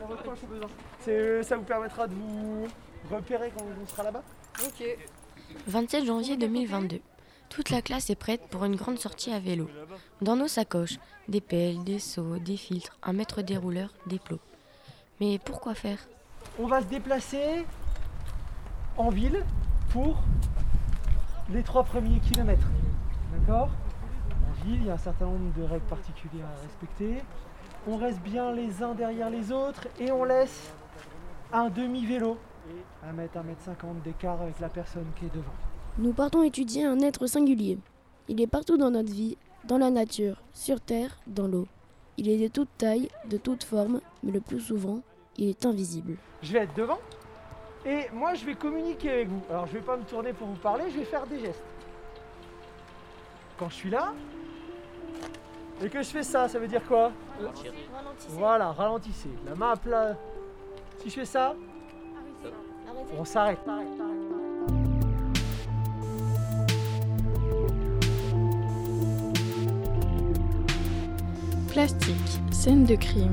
Dans votre poche au besoin. C'est- Ça vous permettra de vous repérer quand on sera là-bas. Ok. 27 janvier 2022. Toute la classe est prête pour une grande sortie à vélo. Dans nos sacoches, des pelles, des seaux, des filtres, un mètre dérouleur, des plots. Mais pourquoi faire? On va se déplacer en ville pour les trois premiers kilomètres. D'accord? En ville, il y a un certain nombre de règles particulières à respecter. On reste bien les uns derrière les autres et on laisse un demi-vélo à mettre 1m50 d'écart avec la personne qui est devant. Nous partons étudier un être singulier. Il est partout dans notre vie, dans la nature, sur terre, dans l'eau. Il est de toute taille, de toute forme, mais le plus souvent, il est invisible. Je vais être devant et moi je vais communiquer avec vous. Alors je vais pas me tourner pour vous parler, je vais faire des gestes. Quand je suis là et que je fais ça, ça veut dire quoi Voilà, ralentissez. La main à plat. Si je fais ça, on s'arrête. Plastique, scène de crime.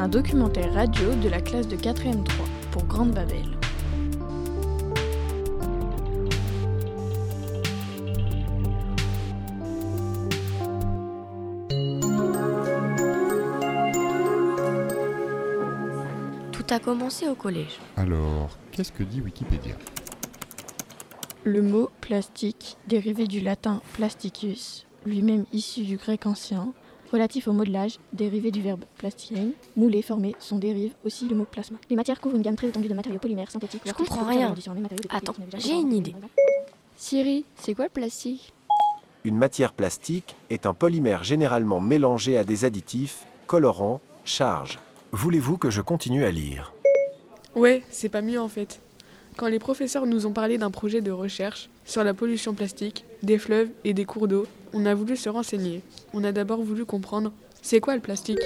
Un documentaire radio de la classe de 4e 3 pour Grande Babel. A commencé au collège. Alors, qu'est-ce que dit Wikipédia? Le mot plastique, dérivé du latin plasticus, lui-même issu du grec ancien, relatif au modelage, dérivé du verbe plastirein, mouler, former, son dérive aussi le mot plasma. Les matières couvrent une gamme très étendue de matériaux polymères, synthétiques, Je comprends rien. différents matériaux de Attends, j'ai une idée. Siri, c'est quoi le plastique? Une matière plastique est un polymère généralement mélangé à des additifs, colorants, charges. Voulez-vous que je continue à lire? Ouais, c'est pas mieux en fait. Quand les professeurs nous ont parlé d'un projet de recherche sur la pollution plastique, des fleuves et des cours d'eau, on a voulu se renseigner. On a d'abord voulu comprendre c'est quoi le plastique?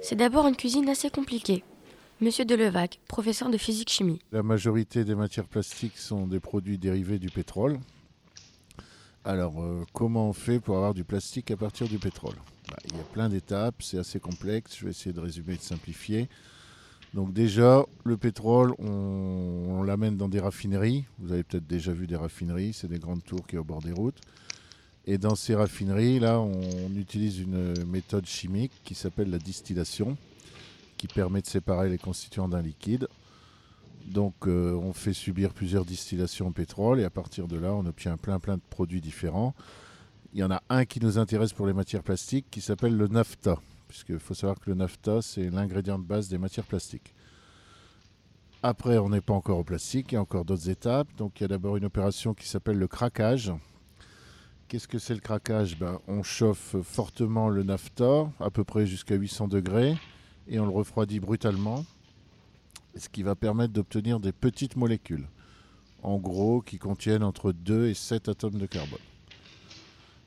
C'est d'abord une cuisine assez compliquée. Monsieur Delevac, professeur de physique-chimie. La majorité des matières plastiques sont des produits dérivés du pétrole. Alors, euh, comment on fait pour avoir du plastique à partir du pétrole Bah, Il y a plein d'étapes, c'est assez complexe, je vais essayer de résumer et de simplifier. Donc déjà, le pétrole, on, on l'amène dans des raffineries. Vous avez peut-être déjà vu des raffineries, c'est des grandes tours qui sont au bord des routes. Et dans ces raffineries, là, on utilise une méthode chimique qui s'appelle la distillation, qui permet de séparer les constituants d'un liquide. Donc euh, on fait subir plusieurs distillations au pétrole et à partir de là on obtient plein plein de produits différents. Il y en a un qui nous intéresse pour les matières plastiques qui s'appelle le nafta, puisqu'il faut savoir que le nafta c'est l'ingrédient de base des matières plastiques. Après on n'est pas encore au plastique, il y a encore d'autres étapes. Donc il y a d'abord une opération qui s'appelle le craquage. Qu'est-ce que c'est le craquage? Ben, On chauffe fortement le nafta, à peu près jusqu'à 800 degrés, et on le refroidit brutalement ce qui va permettre d'obtenir des petites molécules, en gros qui contiennent entre 2 et 7 atomes de carbone.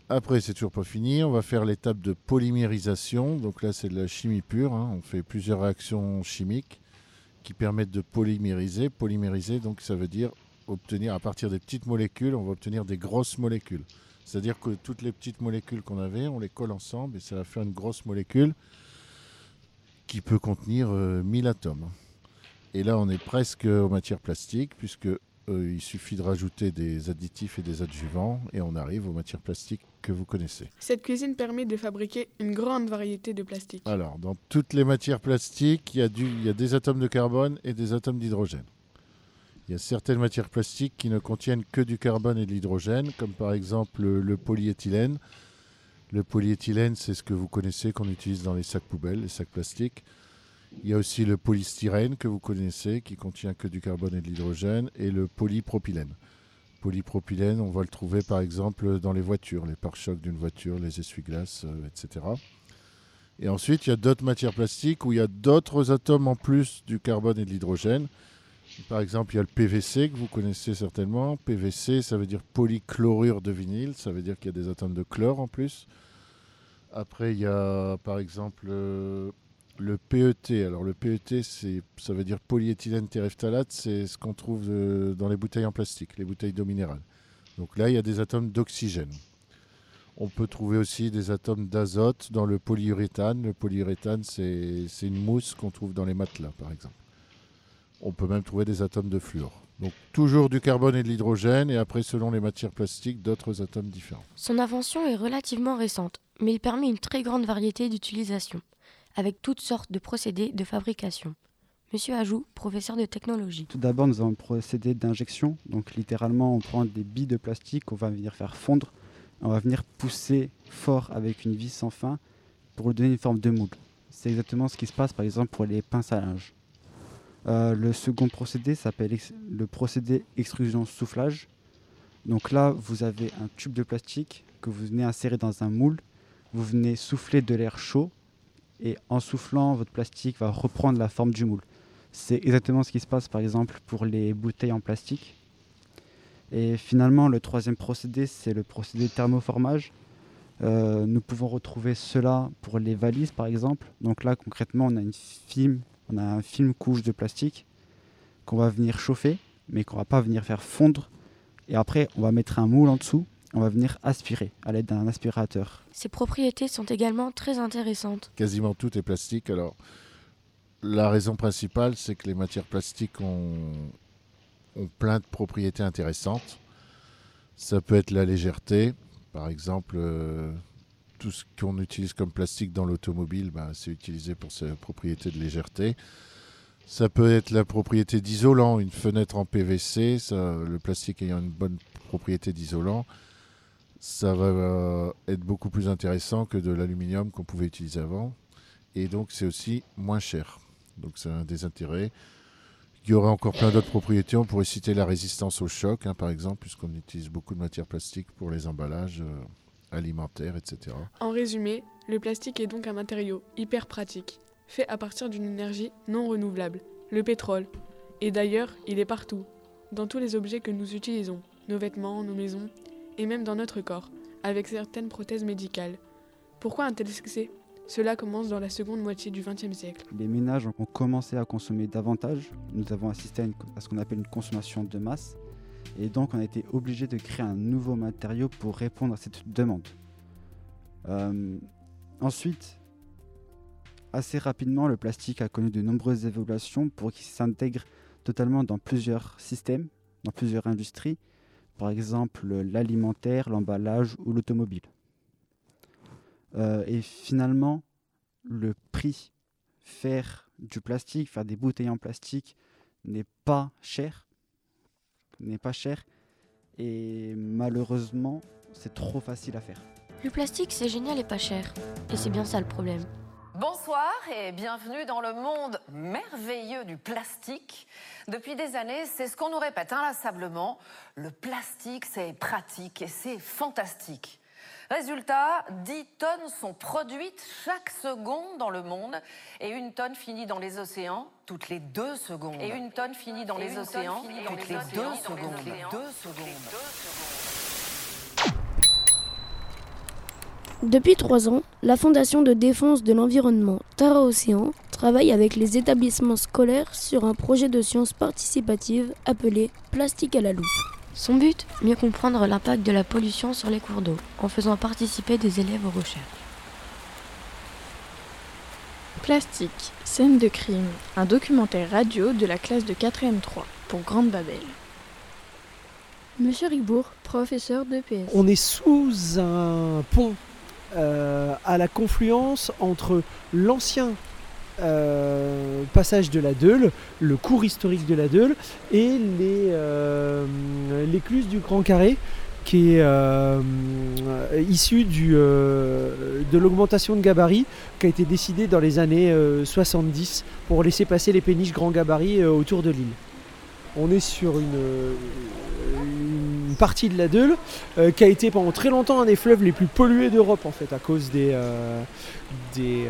Après, c'est toujours pas fini, on va faire l'étape de polymérisation, donc là c'est de la chimie pure, hein. on fait plusieurs réactions chimiques qui permettent de polymériser. Polymériser, donc ça veut dire obtenir à partir des petites molécules, on va obtenir des grosses molécules. C'est-à-dire que toutes les petites molécules qu'on avait, on les colle ensemble et ça va faire une grosse molécule qui peut contenir euh, 1000 atomes. Et là, on est presque aux matières plastiques, puisque euh, il suffit de rajouter des additifs et des adjuvants, et on arrive aux matières plastiques que vous connaissez. Cette cuisine permet de fabriquer une grande variété de plastique. Alors, dans toutes les matières plastiques, il y a, du, il y a des atomes de carbone et des atomes d'hydrogène. Il y a certaines matières plastiques qui ne contiennent que du carbone et de l'hydrogène, comme par exemple le, le polyéthylène. Le polyéthylène, c'est ce que vous connaissez, qu'on utilise dans les sacs poubelles, les sacs plastiques. Il y a aussi le polystyrène que vous connaissez, qui contient que du carbone et de l'hydrogène, et le polypropylène. Polypropylène, on va le trouver par exemple dans les voitures, les pare-chocs d'une voiture, les essuie-glaces, euh, etc. Et ensuite, il y a d'autres matières plastiques où il y a d'autres atomes en plus du carbone et de l'hydrogène. Par exemple, il y a le PVC que vous connaissez certainement. PVC, ça veut dire polychlorure de vinyle, ça veut dire qu'il y a des atomes de chlore en plus. Après, il y a par exemple euh, le PET. Alors le PET, ça veut dire polyéthylène terephthalate, c'est ce qu'on trouve euh, dans les bouteilles en plastique, les bouteilles d'eau minérale. Donc là, il y a des atomes d'oxygène. On peut trouver aussi des atomes d'azote dans le polyuréthane. Le polyuréthane, c'est une mousse qu'on trouve dans les matelas, par exemple. On peut même trouver des atomes de fluor. Donc toujours du carbone et de l'hydrogène, et après, selon les matières plastiques, d'autres atomes différents. Son invention est relativement récente, mais il permet une très grande variété d'utilisations, avec toutes sortes de procédés de fabrication. Monsieur Ajou, professeur de technologie. Tout d'abord, nous avons un procédé d'injection. Donc littéralement, on prend des billes de plastique qu'on va venir faire fondre. On va venir pousser fort avec une vis sans fin pour lui donner une forme de moule. C'est exactement ce qui se passe par exemple pour les pinces à linge. Euh, le second procédé s'appelle le procédé extrusion-soufflage. Donc là, vous avez un tube de plastique que vous venez insérer dans un moule. Vous venez souffler de l'air chaud et en soufflant, votre plastique va reprendre la forme du moule. C'est exactement ce qui se passe par exemple pour les bouteilles en plastique. Et finalement, le troisième procédé, c'est le procédé thermoformage. Euh, nous pouvons retrouver cela pour les valises par exemple. Donc là, concrètement, on a une film on a un film couche de plastique qu'on va venir chauffer, mais qu'on va pas venir faire fondre. Et après, on va mettre un moule en dessous, on va venir aspirer à l'aide d'un aspirateur. Ces propriétés sont également très intéressantes. Quasiment tout est plastique. Alors, la raison principale, c'est que les matières plastiques ont, ont plein de propriétés intéressantes. Ça peut être la légèreté, par exemple. Euh, tout ce qu'on utilise comme plastique dans l'automobile, ben, c'est utilisé pour sa propriété de légèreté. Ça peut être la propriété d'isolant, une fenêtre en PVC, le plastique ayant une bonne propriété d'isolant, ça va euh, être beaucoup plus intéressant que de l'aluminium qu'on pouvait utiliser avant. Et donc c'est aussi moins cher. Donc c'est un des intérêts. Il y aurait encore plein d'autres propriétés. On pourrait citer la résistance au choc, hein, par exemple, puisqu'on utilise beaucoup de matières plastiques pour les emballages. Euh, alimentaire, etc. En résumé, le plastique est donc un matériau hyper pratique, fait à partir d'une énergie non renouvelable, le pétrole. Et d'ailleurs, il est partout, dans tous les objets que nous utilisons, nos vêtements, nos maisons, et même dans notre corps, avec certaines prothèses médicales. Pourquoi un tel succès? Cela commence dans la seconde moitié du XXe siècle. Les ménages ont commencé à consommer davantage. Nous avons assisté à ce qu'on appelle une consommation de masse. Et donc on a été obligé de créer un nouveau matériau pour répondre à cette demande. Euh, ensuite, assez rapidement, le plastique a connu de nombreuses évolutions pour qu'il s'intègre totalement dans plusieurs systèmes, dans plusieurs industries, par exemple l'alimentaire, l'emballage ou l'automobile. Euh, et finalement, le prix faire du plastique, faire des bouteilles en plastique n'est pas cher n'est pas cher et malheureusement c'est trop facile à faire. Le plastique c'est génial et pas cher et c'est bien ça le problème. Bonsoir et bienvenue dans le monde merveilleux du plastique. Depuis des années, c'est ce qu'on nous répète inlassablement, le plastique c'est pratique et c'est fantastique. Résultat, 10 tonnes sont produites chaque seconde dans le monde et une tonne finit dans les océans toutes les deux secondes. Et une tonne finit dans les océans toutes les deux secondes. Depuis trois ans, la Fondation de défense de l'environnement Tara Océan travaille avec les établissements scolaires sur un projet de sciences participatives appelé Plastique à la loupe. Son but Mieux comprendre l'impact de la pollution sur les cours d'eau en faisant participer des élèves aux recherches. Plastique, scène de crime, un documentaire radio de la classe de 4e 3 pour Grande Babel. Monsieur Ribourg, professeur de PS. On est sous un pont à la confluence entre l'ancien euh, passage de la Deule, le cours historique de la Deule et euh, l'écluse du Grand Carré qui est euh, issu du, de l'augmentation de gabarit qui a été décidée dans les années 70 pour laisser passer les péniches grand gabarit autour de l'île. On est sur une, partie de la Deule qui a été pendant très longtemps un des fleuves les plus pollués d'Europe en fait à cause des, des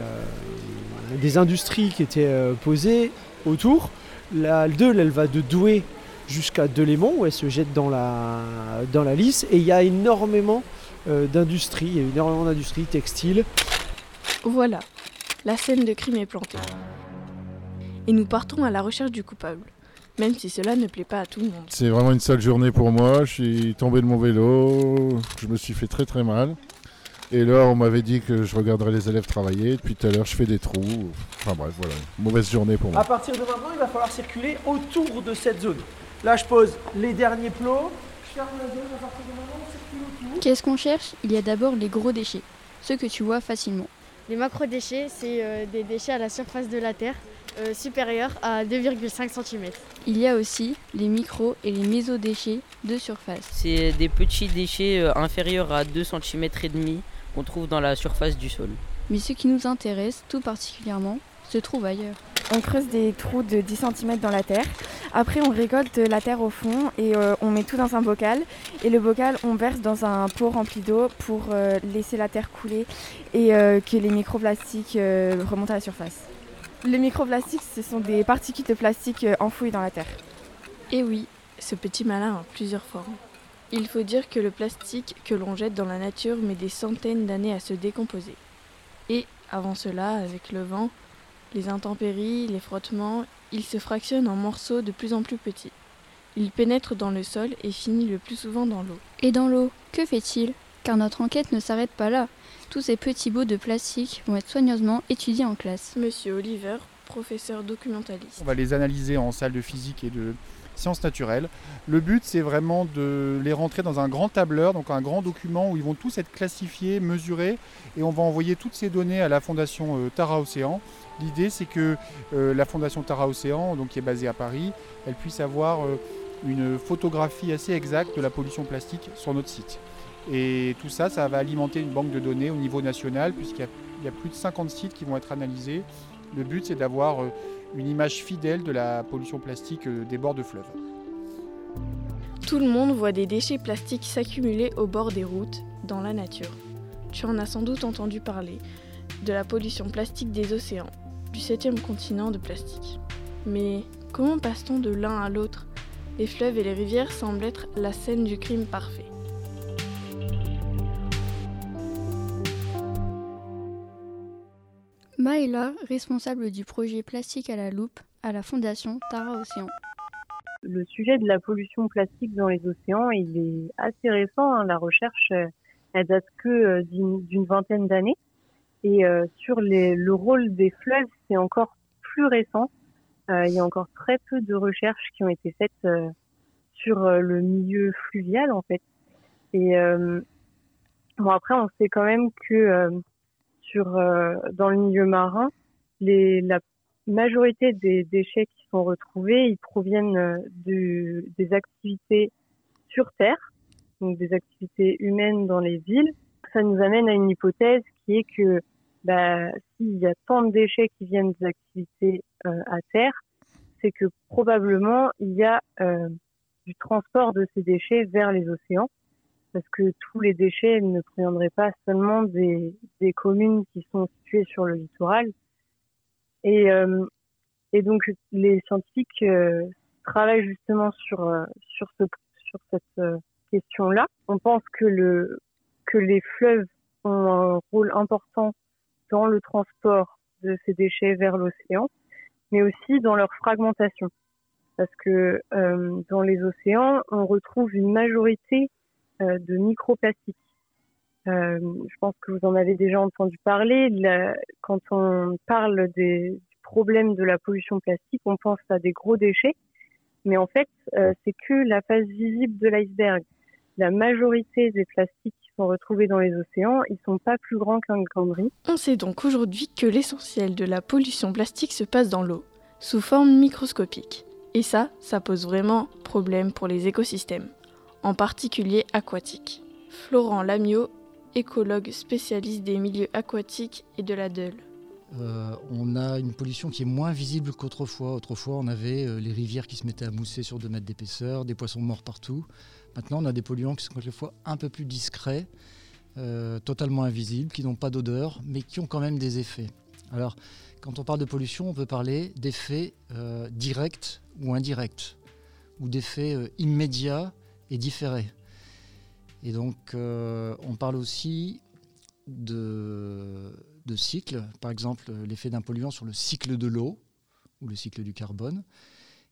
des industries qui étaient euh, posées autour. La Deule, elle va de Douai jusqu'à Delémont, où elle se jette dans la, dans la Lys. Et il y a énormément euh, d'industries, il y a énormément d'industries textiles. Voilà, la scène de crime est plantée. Et nous partons à la recherche du coupable, même si cela ne plaît pas à tout le monde. C'est vraiment une sale journée pour moi, je suis tombé de mon vélo, je me suis fait très très mal. Et là, on m'avait dit que je regarderais les élèves travailler. Depuis tout à l'heure, je fais des trous. Enfin bref, voilà. Mauvaise journée pour moi. À partir de maintenant, il va falloir circuler autour de cette zone. Là, je pose les derniers plots. Je ferme la zone. À partir de maintenant, on circule autour. Qu'est-ce qu'on cherche? Il y a d'abord les gros déchets, ceux que tu vois facilement. Les macrodéchets, c'est euh, des déchets à la surface de la Terre euh, supérieurs à 2,5 cm. Il y a aussi les micros et les mésodéchets de surface. C'est des petits déchets euh, inférieurs à 2 cm et demi qu'on trouve dans la surface du sol. Mais ce qui nous intéresse tout particulièrement se trouve ailleurs. On creuse des trous de 10 cm dans la terre. Après, on récolte la terre au fond et euh, on met tout dans un bocal. Et le bocal, on verse dans un pot rempli d'eau pour euh, laisser la terre couler et euh, que les microplastiques remontent à la surface. Les microplastiques, ce sont des particules de plastique enfouies dans la terre. Et oui, ce petit malin a plusieurs formes. Il faut dire que le plastique que l'on jette dans la nature met des centaines d'années à se décomposer. Et avant cela, avec le vent, les intempéries, les frottements, il se fractionne en morceaux de plus en plus petits. Il pénètre dans le sol et finit le plus souvent dans l'eau. Et dans l'eau, que fait-il? Car notre enquête ne s'arrête pas là. Tous ces petits bouts de plastique vont être soigneusement étudiés en classe. Monsieur Oliver, professeur documentaliste. On va les analyser en salle de physique et de sciences naturelles. Le but, c'est vraiment de les rentrer dans un grand tableur, donc un grand document où ils vont tous être classifiés, mesurés, et on va envoyer toutes ces données à la fondation euh, Tara Océan. L'idée, c'est que euh, la fondation Tara Océan, donc qui est basée à Paris, elle puisse avoir euh, une photographie assez exacte de la pollution plastique sur notre site. Et tout ça, ça va alimenter une banque de données au niveau national, puisqu'il y, a plus de 50 sites qui vont être analysés. Le but, c'est d'avoir une image fidèle de la pollution plastique des bords de fleuves. Tout le monde voit des déchets plastiques s'accumuler au bord des routes, dans la nature. Tu en as sans doute entendu parler, de la pollution plastique des océans, du septième continent de plastique. Mais comment passe-t-on de l'un à l'autre? Les fleuves et les rivières semblent être la scène du crime parfait. Maëla, responsable du projet Plastique à la loupe à la Fondation Tara Océan. Le sujet de la pollution plastique dans les océans, il est assez récent. Hein. La recherche, euh, elle date que euh, d'une vingtaine d'années. Et euh, sur le rôle des fleuves, c'est encore plus récent. il y a encore très peu de recherches qui ont été faites sur le milieu fluvial, en fait. Et bon, après, on sait quand même que euh, dans le milieu marin, la majorité des déchets qui sont retrouvés, ils proviennent euh, de, des activités sur Terre, donc des activités humaines dans les villes. Ça nous amène à une hypothèse qui est que bah, s'il y a tant de déchets qui viennent des activités euh, à terre, c'est que probablement il y a du transport de ces déchets vers les océans parce que tous les déchets ne proviendraient pas seulement des, des communes qui sont situées sur le littoral. Et, euh, et donc les scientifiques euh, travaillent justement sur euh, sur ce sur cette question-là. On pense que le que les fleuves ont un rôle important dans le transport de ces déchets vers l'océan, mais aussi dans leur fragmentation. Parce que dans les océans, on retrouve une majorité de microplastiques. Euh, je pense que vous en avez déjà entendu parler. quand on parle des, du problème de la pollution plastique, on pense à des gros déchets, mais en fait, euh, c'est que la face visible de l'iceberg. La majorité des plastiques qui sont retrouvés dans les océans, ils sont pas plus grands qu'un de On sait donc aujourd'hui que l'essentiel de la pollution plastique se passe dans l'eau, sous forme microscopique. Et ça, ça pose vraiment problème pour les écosystèmes en particulier aquatiques. Florent Lamiot, écologue spécialiste des milieux aquatiques et de la Deule. Euh, on a une pollution qui est moins visible qu'autrefois. Autrefois, on avait euh, les rivières qui se mettaient à mousser sur 2 mètres d'épaisseur, des poissons morts partout. Maintenant, on a des polluants qui sont quelquefois un peu plus discrets, euh, totalement invisibles, qui n'ont pas d'odeur, mais qui ont quand même des effets. Alors, quand on parle de pollution, on peut parler d'effets directs ou indirects, ou d'effets immédiats et différé. Et donc, euh, on parle aussi de, de cycle, par exemple l'effet d'un polluant sur le cycle de l'eau ou le cycle du carbone.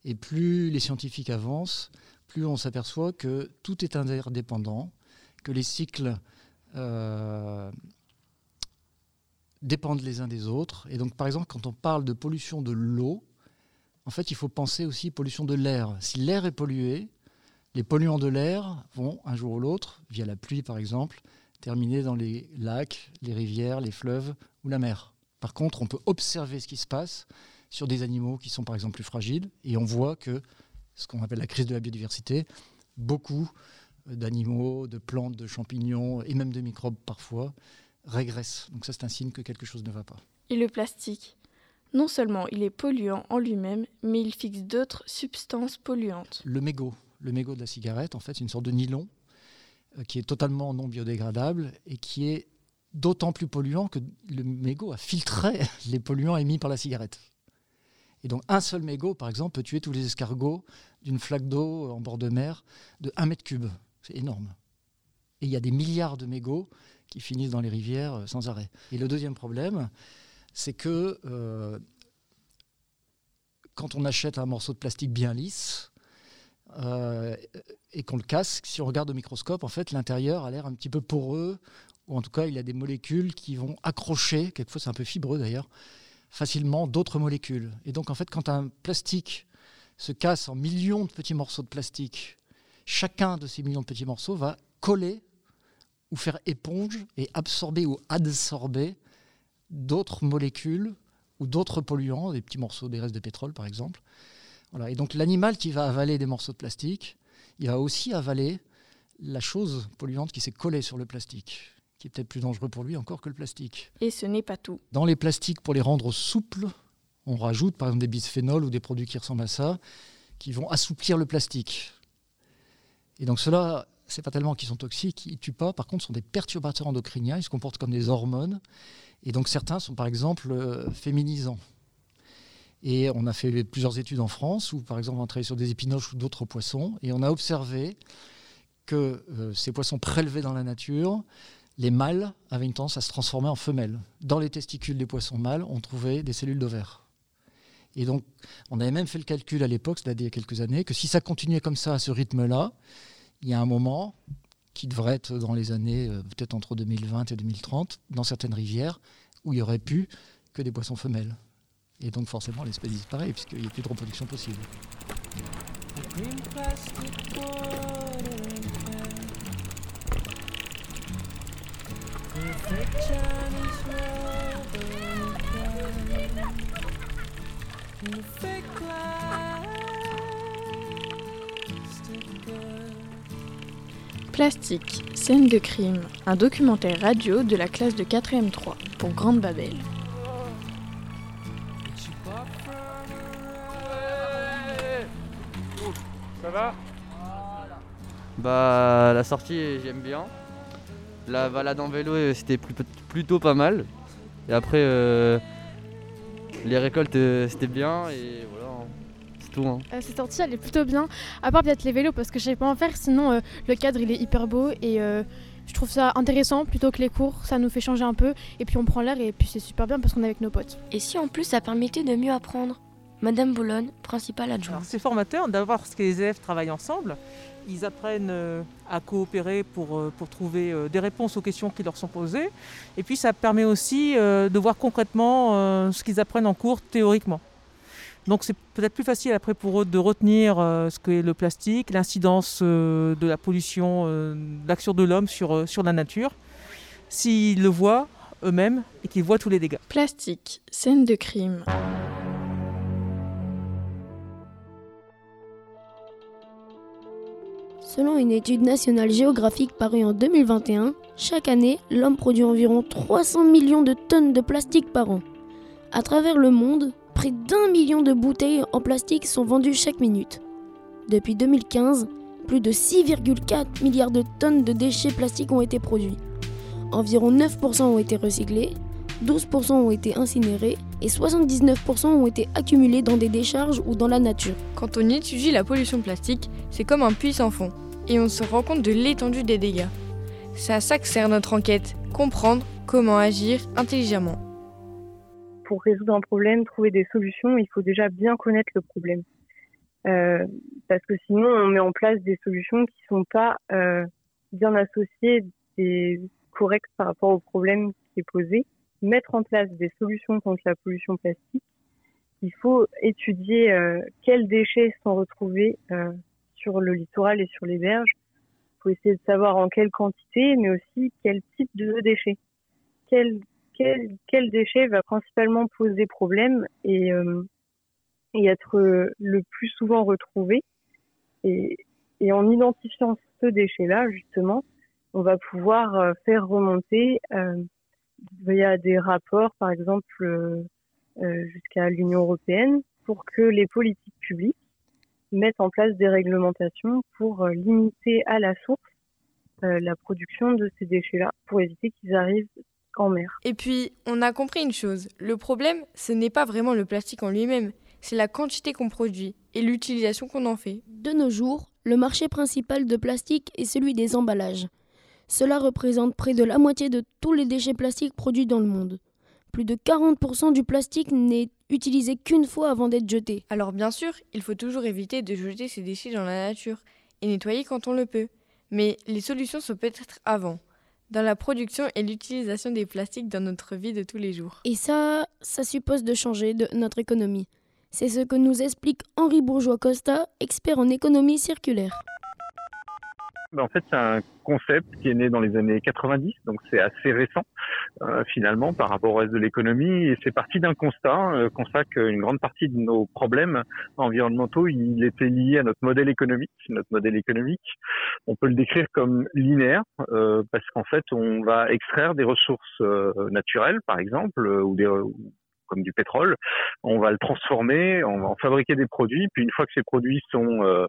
Et plus les scientifiques avancent, plus on s'aperçoit que tout est interdépendant, que les cycles euh, dépendent les uns des autres. Et donc, par exemple, quand on parle de pollution de l'eau, en fait, il faut penser aussi pollution de l'air. Si l'air est pollué, les polluants de l'air vont, un jour ou l'autre, via la pluie par exemple, terminer dans les lacs, les rivières, les fleuves ou la mer. Par contre, on peut observer ce qui se passe sur des animaux qui sont par exemple plus fragiles, et on voit que ce qu'on appelle la crise de la biodiversité, beaucoup d'animaux, de plantes, de champignons et même de microbes parfois régressent. Donc ça c'est un signe que quelque chose ne va pas. Et le plastique? Non seulement il est polluant en lui-même, mais il fixe d'autres substances polluantes. Le mégot, le mégot de la cigarette, en fait, c'est une sorte de nylon euh, qui est totalement non biodégradable et qui est d'autant plus polluant que le mégot a filtré les polluants émis par la cigarette. Et donc un seul mégot, par exemple, peut tuer tous les escargots d'une flaque d'eau en bord de mer de 1 mètre cube. C'est énorme. Et il y a des milliards de mégots qui finissent dans les rivières euh, sans arrêt. Et le deuxième problème, c'est que euh, quand on achète un morceau de plastique bien lisse, euh, et qu'on le casse, si on regarde au microscope, en fait, l'intérieur a l'air un petit peu poreux, ou en tout cas, il y a des molécules qui vont accrocher, quelquefois c'est un peu fibreux d'ailleurs, facilement d'autres molécules. Et donc, en fait, quand un plastique se casse en millions de petits morceaux de plastique, chacun de ces millions de petits morceaux va coller ou faire éponge et absorber ou adsorber d'autres molécules ou d'autres polluants, des petits morceaux, des restes de pétrole par exemple. Voilà. Et donc l'animal qui va avaler des morceaux de plastique, il va aussi avaler la chose polluante qui s'est collée sur le plastique qui est peut-être plus dangereux pour lui encore que le plastique. Et ce n'est pas tout. Dans les plastiques, pour les rendre souples, on rajoute par exemple des bisphénols ou des produits qui ressemblent à ça, qui vont assouplir le plastique. Et donc cela, c'est pas tellement qu'ils sont toxiques, ils tuent pas, par contre, ce sont des perturbateurs endocriniens, ils se comportent comme des hormones. Et donc certains sont par exemple euh, féminisants. Et on a fait plusieurs études en France où, par exemple, on a travaillé sur des épinoches ou d'autres poissons, et on a observé que euh, ces poissons prélevés dans la nature les mâles avaient une tendance à se transformer en femelles. Dans les testicules des poissons mâles, on trouvait des cellules d'ovaires. Et donc, on avait même fait le calcul à l'époque, cest il y a quelques années, que si ça continuait comme ça, à ce rythme-là, il y a un moment qui devrait être dans les années, euh, peut-être entre 2020 et 2030, dans certaines rivières, où il n'y aurait plus que des poissons femelles. Et donc, forcément, l'espèce disparaît, puisqu'il n'y a plus de reproduction possible. Plastique, scène de crime, un documentaire radio de la classe de 4ème 3 pour Grande Babel. Bah la sortie j'aime bien. La balade en vélo, euh, c'était plutôt pas mal. Et après, euh, les récoltes, euh, c'était bien. Et voilà, hein. c'est tout. Hein. cette sortie, elle est plutôt bien. À part peut-être les vélos, parce que je sais pas en faire. Sinon, le cadre, il est hyper beau. Et je trouve ça intéressant plutôt que les cours. Ça nous fait changer un peu. Et puis on prend l'air. Et puis c'est super bien parce qu'on est avec nos potes. Et si en plus ça permettait de mieux apprendre? Madame Boulogne, principale adjointe. C'est formateur d'avoir ce que les élèves travaillent ensemble ils apprennent euh, à coopérer pour, euh, pour trouver euh, des réponses aux questions qui leur sont posées. Et puis ça permet aussi de voir concrètement ce qu'ils apprennent en cours théoriquement. Donc c'est peut-être plus facile après pour eux de retenir ce qu'est le plastique, l'incidence de la pollution, l'action de l'homme sur, sur la nature, s'ils le voient eux-mêmes et qu'ils voient tous les dégâts. Plastique, scène de crime. Selon une étude nationale géographique parue en 2021, chaque année, l'homme produit environ 300 millions de tonnes de plastique par an. À travers le monde, près d'un million de bouteilles en plastique sont vendues chaque minute. Depuis 2015, plus de 6,4 milliards de tonnes de déchets plastiques ont été produits. Environ 9% ont été recyclés, 12% ont été incinérés et 79% ont été accumulés dans des décharges ou dans la nature. Quand on étudie la pollution plastique, c'est comme un puits sans fond et on se rend compte de l'étendue des dégâts. C'est à ça que sert notre enquête, comprendre comment agir intelligemment. Pour résoudre un problème, trouver des solutions, il faut déjà bien connaître le problème. Euh, parce que sinon, on met en place des solutions qui ne sont pas euh, bien associées des correcte par rapport au problème qui est posé, mettre en place des solutions contre la pollution plastique. Il faut étudier euh, quels déchets sont retrouvés sur le littoral et sur les berges. Il faut essayer de savoir en quelle quantité, mais aussi quel type de déchets. Quel, quel, quel déchet va principalement poser problème et, euh, être le plus souvent retrouvé. Et, en identifiant ce déchet-là, justement, on va pouvoir euh, faire remonter euh, via des rapports, par exemple, euh, euh, jusqu'à l'Union européenne, pour que les politiques publiques mettent en place des réglementations pour euh, limiter à la source euh, la production de ces déchets-là, pour éviter qu'ils arrivent en mer. Et puis, on a compris une chose, le problème, ce n'est pas vraiment le plastique en lui-même, c'est la quantité qu'on produit et l'utilisation qu'on en fait. De nos jours, le marché principal de plastique est celui des emballages. Cela représente près de la moitié de tous les déchets plastiques produits dans le monde. Plus de 40% du plastique n'est utilisé qu'une fois avant d'être jeté. Alors bien sûr, il faut toujours éviter de jeter ces déchets dans la nature et nettoyer quand on le peut. Mais les solutions sont peut-être avant, dans la production et l'utilisation des plastiques dans notre vie de tous les jours. Et ça, ça suppose de changer de notre économie. C'est ce que nous explique Henri Bourgeois-Costa, expert en économie circulaire. En fait, c'est un concept qui est né dans les années 90, donc c'est assez récent euh, finalement par rapport au reste de l'économie. Et c'est parti d'un constat, euh, constat qu'une grande partie de nos problèmes environnementaux, il était lié à notre modèle économique. Notre modèle économique, on peut le décrire comme linéaire euh, parce qu'en fait, on va extraire des ressources euh, naturelles, par exemple, euh, ou des comme du pétrole, on va le transformer, on va en fabriquer des produits, puis une fois que ces produits sont euh,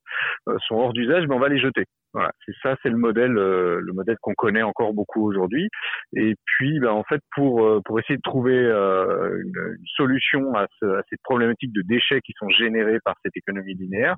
sont hors d'usage, ben on va les jeter. Voilà, c'est ça, c'est le modèle, euh, le modèle qu'on connaît encore beaucoup aujourd'hui. Et puis, ben, en fait, pour euh, pour essayer de trouver euh, une, solution à, ce, à, cette problématique de déchets qui sont générés par cette économie linéaire,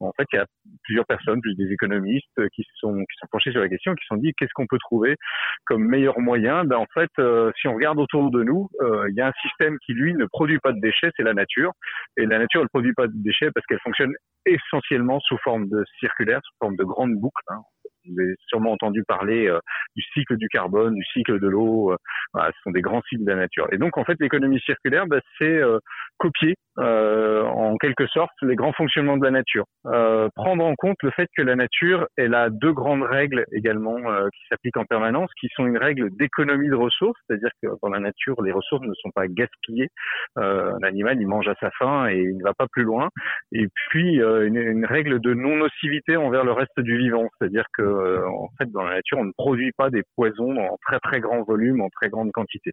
en fait, il y a plusieurs personnes, plus des économistes, qui sont qui sont penchés sur la question, qui se sont dit qu'est-ce qu'on peut trouver comme meilleur moyen? Ben, en fait, si on regarde autour de nous, il y a un système qui lui ne produit pas de déchets, c'est la nature. Et la nature, elle produit pas de déchets parce qu'elle fonctionne essentiellement sous forme de circulaire, sous forme de grandes boucles. Hein. Vous avez sûrement entendu parler euh, du cycle du carbone, du cycle de l'eau. Euh, voilà, ce sont des grands cycles de la nature. Et donc, en fait, l'économie circulaire, bah, c'est euh, copier en quelque sorte les grands fonctionnements de la nature. Prendre en compte le fait que la nature, elle a deux grandes règles également qui s'appliquent en permanence, qui sont une règle d'économie de ressources, c'est-à-dire que dans la nature, les ressources ne sont pas gaspillées. Un animal, il mange à sa faim et il ne va pas plus loin. Et puis une, une, règle de non-nocivité envers le reste du vivant, c'est-à-dire que euh, en fait dans la nature, on ne produit pas des poisons en très très grand volume, en très grande quantité.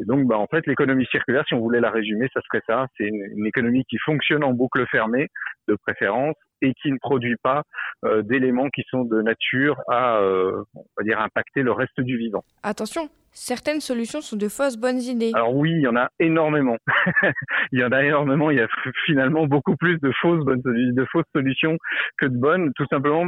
Et donc, bah, en fait, l'économie circulaire, si on voulait la résumer, ça serait ça. C'est une, une économie qui fonctionne en boucle fermée, de préférence, et qui ne produit pas euh, d'éléments qui sont de nature à, euh, on va dire, impacter le reste du vivant. Attention, certaines solutions sont de fausses bonnes idées. Alors oui, il y en a énormément. il y en a énormément. Il y a finalement beaucoup plus de fausses bonnes, de fausses solutions que de bonnes, tout simplement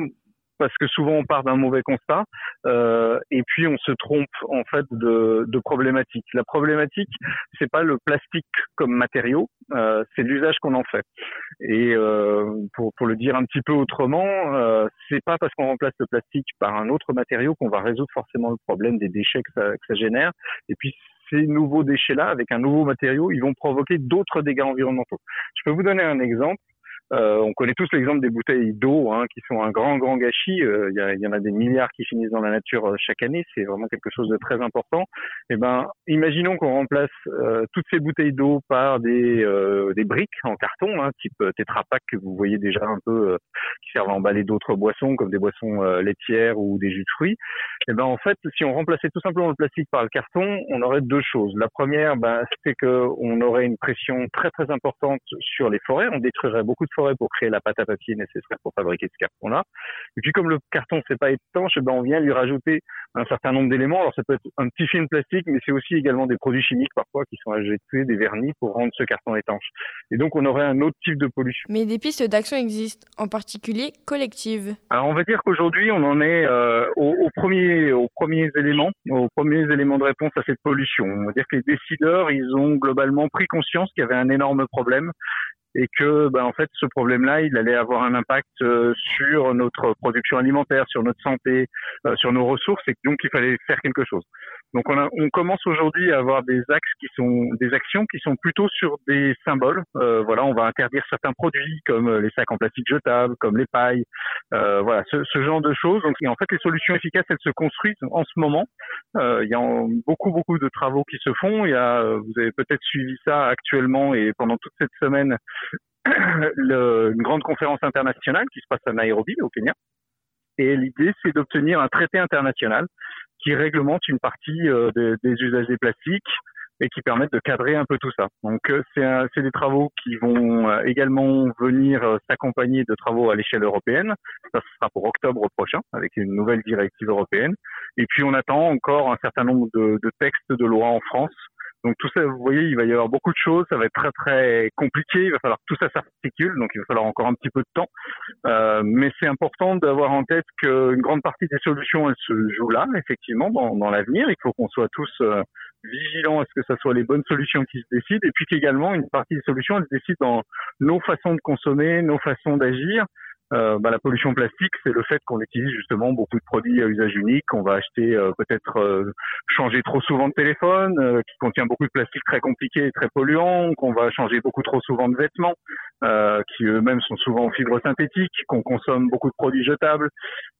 parce que souvent on part d'un mauvais constat euh, et puis on se trompe en fait de, de problématique. La problématique, c'est pas le plastique comme matériau, euh, c'est l'usage qu'on en fait. Et euh, pour, pour le dire un petit peu autrement, euh, c'est pas parce qu'on remplace le plastique par un autre matériau qu'on va résoudre forcément le problème des déchets que ça, que ça génère. Et puis ces nouveaux déchets-là, avec un nouveau matériau, ils vont provoquer d'autres dégâts environnementaux. Je peux vous donner un exemple. Euh, on connaît tous l'exemple des bouteilles d'eau hein, qui sont un grand, grand gâchis. Il euh, y, y, en a des milliards qui finissent dans la nature euh, chaque année. C'est vraiment quelque chose de très important. Et eh ben, imaginons qu'on remplace euh, toutes ces bouteilles d'eau par des, des briques en carton, hein, type Tetra que vous voyez déjà un peu, qui servent à emballer d'autres boissons comme des boissons laitières ou des jus de fruits. Et eh ben, en fait, si on remplaçait tout simplement le plastique par le carton, on aurait deux choses. La première, ben, c'est que on aurait une pression très, très importante sur les forêts. On détruirait beaucoup de forêts pour créer la pâte à papier nécessaire pour fabriquer ce carton-là. Et puis comme le carton c'est pas étanche, eh ben on vient lui rajouter un certain nombre d'éléments. Alors ça peut être un petit film plastique, mais c'est aussi également des produits chimiques parfois qui sont ajoutés, des vernis pour rendre ce carton étanche. Et donc on aurait un autre type de pollution. Mais des pistes d'action existent, en particulier collectives. Alors on va dire qu'aujourd'hui on en est euh, aux, aux, premiers, aux premiers éléments, aux premiers éléments de réponse à cette pollution. On va dire que les décideurs, ils ont globalement pris conscience qu'il y avait un énorme problème et que ben, en fait ce problème-là, il allait avoir un impact euh, sur notre production alimentaire, sur notre santé, euh, sur nos ressources, et donc il fallait faire quelque chose. Donc on, a, on commence aujourd'hui à avoir des axes qui sont des actions qui sont plutôt sur des symboles. Euh, voilà, on va interdire certains produits comme les sacs en plastique jetables, comme les pailles, euh, voilà, ce, ce, genre de choses. Donc en fait, les solutions efficaces, elles se construisent en ce moment. Euh, il y a beaucoup beaucoup de travaux qui se font. Il y a, vous avez peut-être suivi ça actuellement et pendant toute cette semaine, une grande conférence internationale qui se passe à Nairobi au Kenya. Et l'idée, c'est d'obtenir un traité international qui réglemente une partie euh, des, usages des plastiques et qui permettent de cadrer un peu tout ça. Donc euh, c'est des travaux qui vont euh, également venir s'accompagner de travaux à l'échelle européenne. Ça sera pour octobre prochain avec une nouvelle directive européenne. Et puis on attend encore un certain nombre de textes de loi en France donc tout ça, vous voyez, il va y avoir beaucoup de choses, ça va être très très compliqué, il va falloir que tout ça s'articule, donc il va falloir encore un petit peu de temps. Euh, mais c'est important d'avoir en tête qu'une grande partie des solutions, elles se jouent là, effectivement, dans, dans l'avenir. Il faut qu'on soit tous euh, vigilants à ce que ce soit les bonnes solutions qui se décident, et puis qu'également une partie des solutions, elles se décident dans nos façons de consommer, nos façons d'agir, euh, bah, la pollution plastique, c'est le fait qu'on utilise justement beaucoup de produits à usage unique, qu'on va acheter euh, peut-être euh, changer trop souvent de téléphone, qui contient beaucoup de plastique très compliqué et très polluant, qu'on va changer beaucoup trop souvent de vêtements, qui eux-mêmes sont souvent en fibres synthétiques, qu'on consomme beaucoup de produits jetables,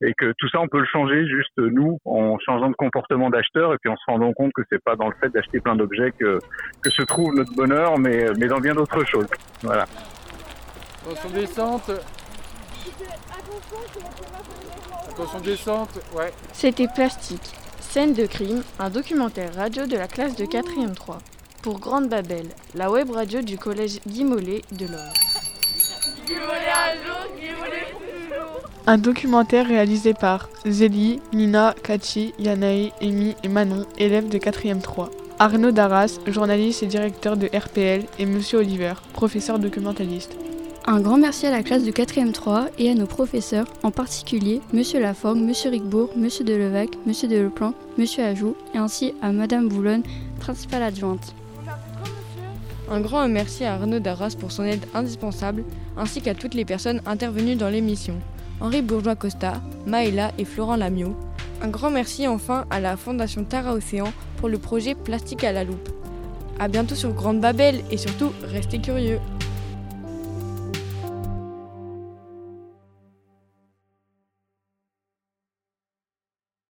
et que tout ça on peut le changer juste nous en changeant de comportement d'acheteur et puis en se rendant compte que c'est pas dans le fait d'acheter plein d'objets que que se trouve notre bonheur, mais mais dans bien d'autres choses. Voilà. Attention descente. Attention descente, ouais. C'était Plastique, scène de crime, un documentaire radio de la classe de 4e 3. Pour Grande Babel, la web radio du collège Guy Mollet de l'Or. Un documentaire réalisé par Zélie, Nina, Kachi, Yanaï, Amy et Manon, élèves de 4e 3. Arnaud Darras, journaliste et directeur de RPL, et Monsieur Oliver, professeur documentaliste. Un grand merci à la classe de 4e 3 et à nos professeurs, en particulier Monsieur Laforgue, Monsieur Rigbourg, Monsieur Delevac, Monsieur Deleplan, Monsieur Ajou et ainsi à Madame Boulonne, principale adjointe. Un grand merci à Arnaud Darras pour son aide indispensable, ainsi qu'à toutes les personnes intervenues dans l'émission. Henri Bourgeois-Costa, Maëla et Florent Lamiot. Un grand merci enfin à la Fondation Tara Océan pour le projet Plastique à la loupe. A bientôt sur Grande Babel et surtout, restez curieux.